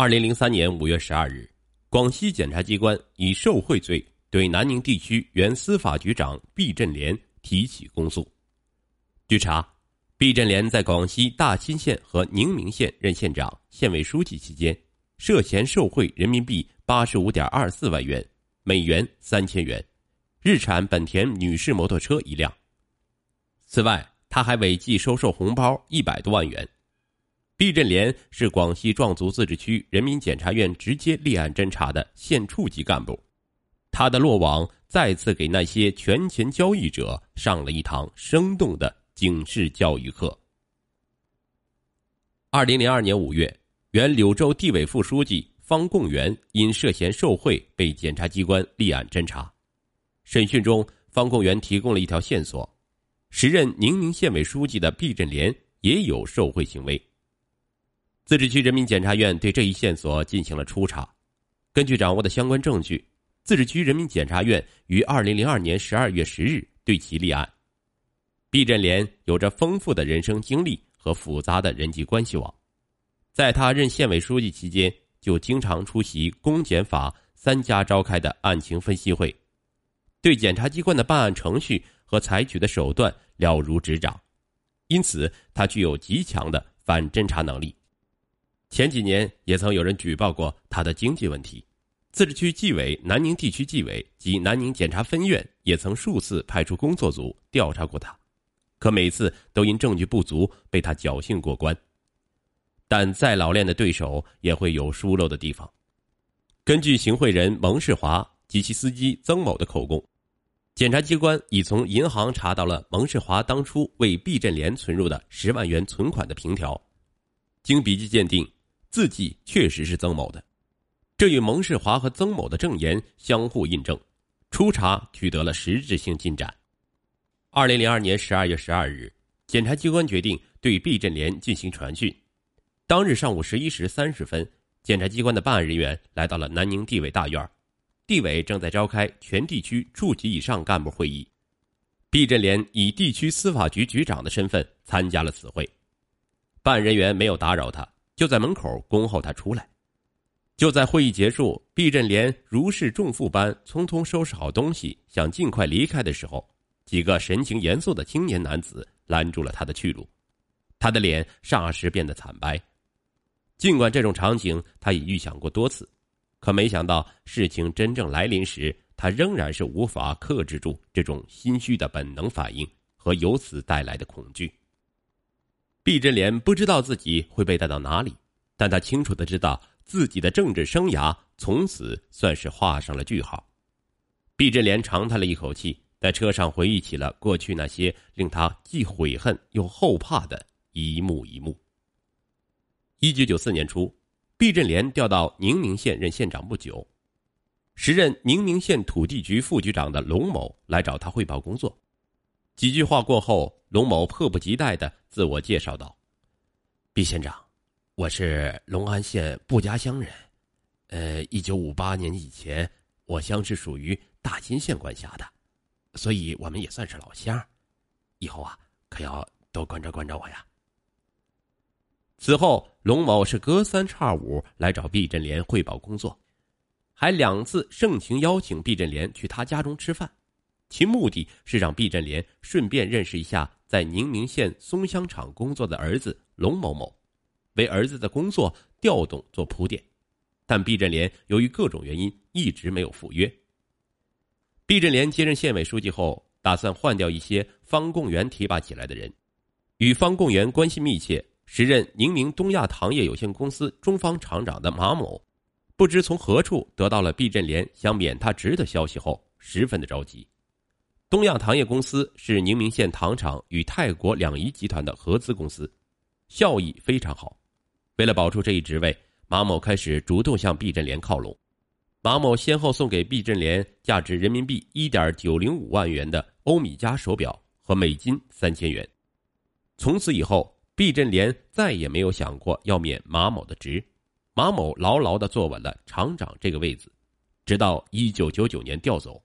二零零三年五月十二日，广西检察机关以受贿罪对南宁地区原司法局长毕振莲提起公诉。据查，毕振莲在广西大新县和宁明县任县长、县委书记期间，涉嫌受贿人民币八十五点二四万元，美元三千元，日产本田女士摩托车一辆。此外，他还违纪收受红包一百多万元。毕振莲是广西壮族自治区人民检察院直接立案侦查的县处级干部，他的落网再次给那些权钱交易者上了一堂生动的警示教育课。二零零二年五月，原柳州地委副书记方贡元因涉嫌受贿被检察机关立案侦查，审讯中，方贡元提供了一条线索。时任宁明县委书记的毕振莲也有受贿行为。自治区人民检察院对这一线索进行了初查，根据掌握的相关证据，自治区人民检察院于二零零二年十二月十日对其立案。毕振莲有着丰富的人生经历和复杂的人际关系网，在他任县委书记期间，就经常出席公检法三家召开的案情分析会，对检察机关的办案程序。和采取的手段了如指掌，因此他具有极强的反侦查能力。前几年也曾有人举报过他的经济问题，自治区纪委南宁地区纪委及南宁检察分院也曾数次派出工作组调查过他，可每次都因证据不足被他侥幸过关。但再老练的对手也会有疏漏的地方。根据行贿人蒙世华及其司机曾某的口供。检察机关已从银行查到了蒙世华当初为毕振莲存入的十万元存款的凭条，经笔迹鉴定，字迹确实是曾某的，这与蒙世华和曾某的证言相互印证，初查取得了实质性进展。二零零二年十二月十二日，检察机关决定对毕振莲进行传讯。当日上午十一时三十分，检察机关的办案人员来到了南宁地委大院。地委正在召开全地区处级以上干部会议，毕振莲以地区司法局局长的身份参加了此会。办案人员没有打扰他，就在门口恭候他出来。就在会议结束，毕振莲如释重负般匆匆收拾好东西，想尽快离开的时候，几个神情严肃的青年男子拦住了他的去路，他的脸霎时变得惨白。尽管这种场景他已预想过多次。可没想到，事情真正来临时，他仍然是无法克制住这种心虚的本能反应和由此带来的恐惧。毕振莲不知道自己会被带到哪里，但他清楚的知道自己的政治生涯从此算是画上了句号。毕振莲长叹了一口气，在车上回忆起了过去那些令他既悔恨又后怕的一幕一幕。一九九四年初。毕振莲调到宁明县任县长不久，时任宁明县土地局副局长的龙某来找他汇报工作。几句话过后，龙某迫不及待的自我介绍道：“毕县长，我是隆安县布家乡人，呃，一九五八年以前，我乡是属于大新县管辖的，所以我们也算是老乡。以后啊，可要多关照关照我呀。”此后，龙某是隔三差五来找毕振莲汇报工作，还两次盛情邀请毕振莲去他家中吃饭，其目的是让毕振莲顺便认识一下在宁明县松香厂工作的儿子龙某某，为儿子的工作调动做铺垫。但毕振莲由于各种原因一直没有赴约。毕振莲接任县委书记后，打算换掉一些方贡元提拔起来的人，与方贡元关系密切。时任宁明东亚糖业有限公司中方厂长的马某，不知从何处得到了毕振莲想免他职的消息后，十分的着急。东亚糖业公司是宁明县糖厂与泰国两仪集团的合资公司，效益非常好。为了保住这一职位，马某开始主动向毕振莲靠拢。马某先后送给毕振莲价值人民币一点九零五万元的欧米茄手表和美金三千元。从此以后。毕振莲再也没有想过要免马某的职，马某牢牢的坐稳了厂长这个位子，直到一九九九年调走。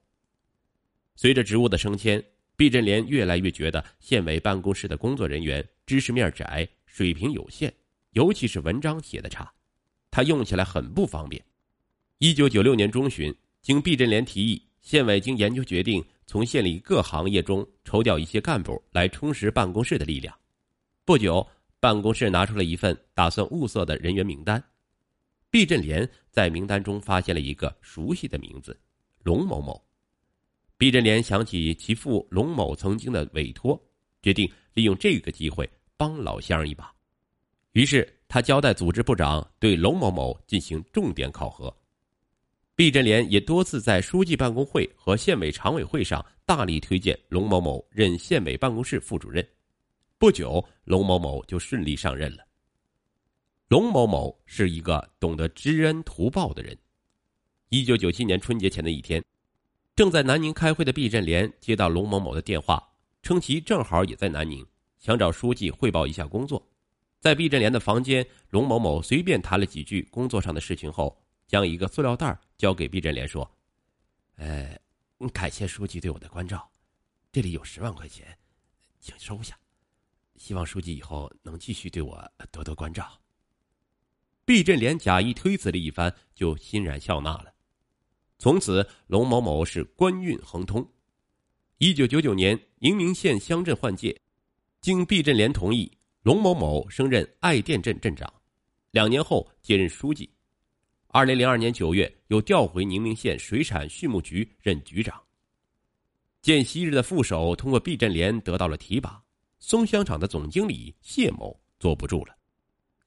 随着职务的升迁，毕振莲越来越觉得县委办公室的工作人员知识面窄，水平有限，尤其是文章写的差。他用起来很不方便。一九九六年中旬，经毕振莲提议，县委经研究决定，从县里各行业中抽调一些干部来充实办公室的力量。不久，办公室拿出了一份打算物色的人员名单。毕振莲在名单中发现了一个熟悉的名字——龙某某。毕振莲想起其父龙某曾经的委托，决定利用这个机会帮老乡一把。于是，他交代组织部长对龙某某进行重点考核。毕振莲也多次在书记办公会和县委常委会上大力推荐龙某某任县委办公室副主任。不久，龙某某就顺利上任了。龙某某是一个懂得知恩图报的人。一九九七年春节前的一天，正在南宁开会的毕振莲接到龙某某的电话，称其正好也在南宁，想找书记汇报一下工作。在毕振莲的房间，龙某某随便谈了几句工作上的事情后。将一个塑料袋交给毕振莲，说：“呃，感谢书记对我的关照，这里有十万块钱，请收下。希望书记以后能继续对我多多关照。”毕振莲假意推辞了一番，就欣然笑纳了。从此，龙某某是官运亨通。一九九九年，宁明县乡镇换届，经毕振莲同意，龙某某升任爱店镇镇长，两年后接任书记。二零零二年九月，又调回宁明县水产畜牧局任局长。见昔日的副手通过毕振莲得到了提拔，松香厂的总经理谢某坐不住了。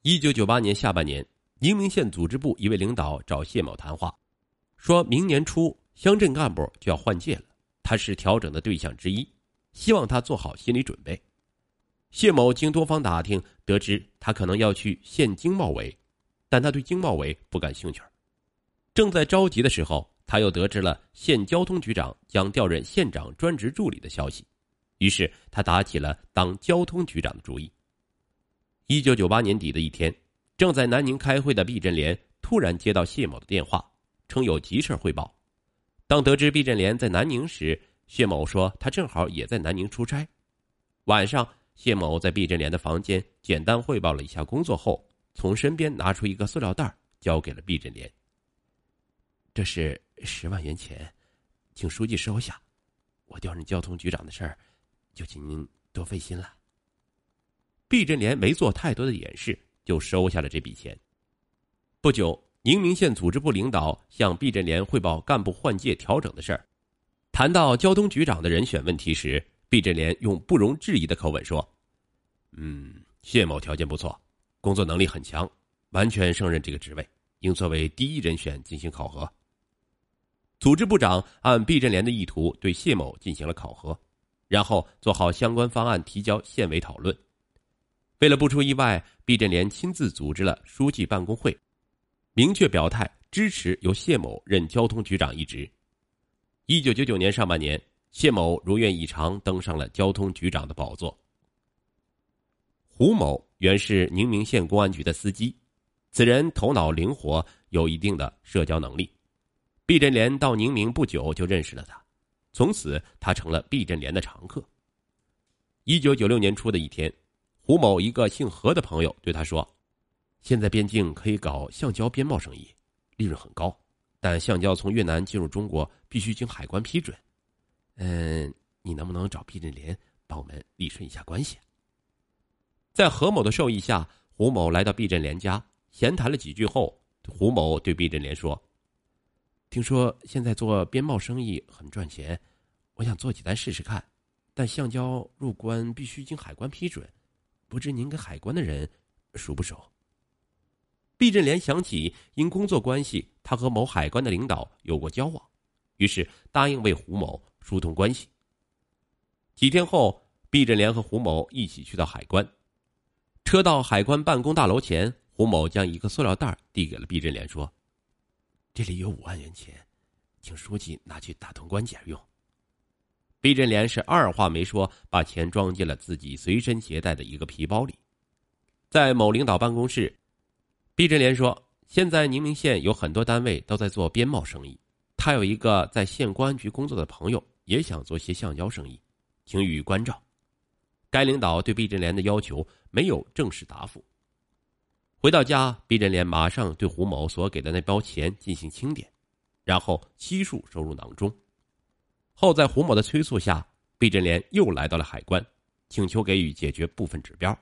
一九九八年下半年，宁明县组织部一位领导找谢某谈话，说明年初乡镇干部就要换届了，他是调整的对象之一，希望他做好心理准备。谢某经多方打听，得知他可能要去县经贸委。但他对经贸委不感兴趣。正在着急的时候，他又得知了县交通局长将调任县长专职助理的消息，于是他打起了当交通局长的主意。一九九八年底的一天，正在南宁开会的毕振莲突然接到谢某的电话，称有急事汇报。当得知毕振莲在南宁时，谢某说他正好也在南宁出差。晚上，谢某在毕振莲的房间简单汇报了一下工作后。从身边拿出一个塑料袋，交给了毕振莲。这是十万元钱，请书记收下。我调任交通局长的事儿，就请您多费心了。毕振莲没做太多的掩饰，就收下了这笔钱。不久，宁明县组织部领导向毕振莲汇报干部换届调整的事儿。谈到交通局长的人选问题时，毕振莲用不容置疑的口吻说：“嗯，谢某条件不错。”工作能力很强，完全胜任这个职位，应作为第一人选进行考核。组织部长按毕振莲的意图对谢某进行了考核，然后做好相关方案提交县委讨论。为了不出意外，毕振莲亲自组织了书记办公会，明确表态支持由谢某任交通局长一职。一九九九年上半年，谢某如愿以偿登上了交通局长的宝座。胡某。原是宁明县公安局的司机，此人头脑灵活，有一定的社交能力。毕振莲到宁明不久就认识了他，从此他成了毕振莲的常客。一九九六年初的一天，胡某一个姓何的朋友对他说：“现在边境可以搞橡胶边贸生意，利润很高，但橡胶从越南进入中国必须经海关批准。嗯，你能不能找毕振莲帮我们理顺一下关系？”在何某的授意下，胡某来到毕振莲家，闲谈了几句后，胡某对毕振莲说：“听说现在做边贸生意很赚钱，我想做几单试试看。但橡胶入关必须经海关批准，不知您跟海关的人熟不熟？”毕振莲想起因工作关系，他和某海关的领导有过交往，于是答应为胡某疏通关系。几天后，毕振莲和胡某一起去到海关。车到海关办公大楼前，胡某将一个塑料袋递给了毕振莲，说：“这里有五万元钱，请书记拿去打通关检用。”毕振莲是二话没说，把钱装进了自己随身携带的一个皮包里。在某领导办公室，毕振莲说：“现在宁明县有很多单位都在做边贸生意，他有一个在县公安局工作的朋友，也想做些橡胶生意，请予以关照。”该领导对毕振莲的要求没有正式答复。回到家，毕振莲马上对胡某所给的那包钱进行清点，然后悉数收入囊中。后在胡某的催促下，毕振莲又来到了海关，请求给予解决部分指标。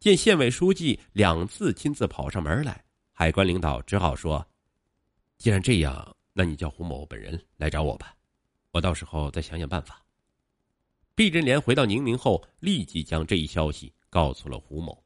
见县委书记两次亲自跑上门来，海关领导只好说：“既然这样，那你叫胡某本人来找我吧，我到时候再想想办法。”毕振莲回到宁明后，立即将这一消息告诉了胡某。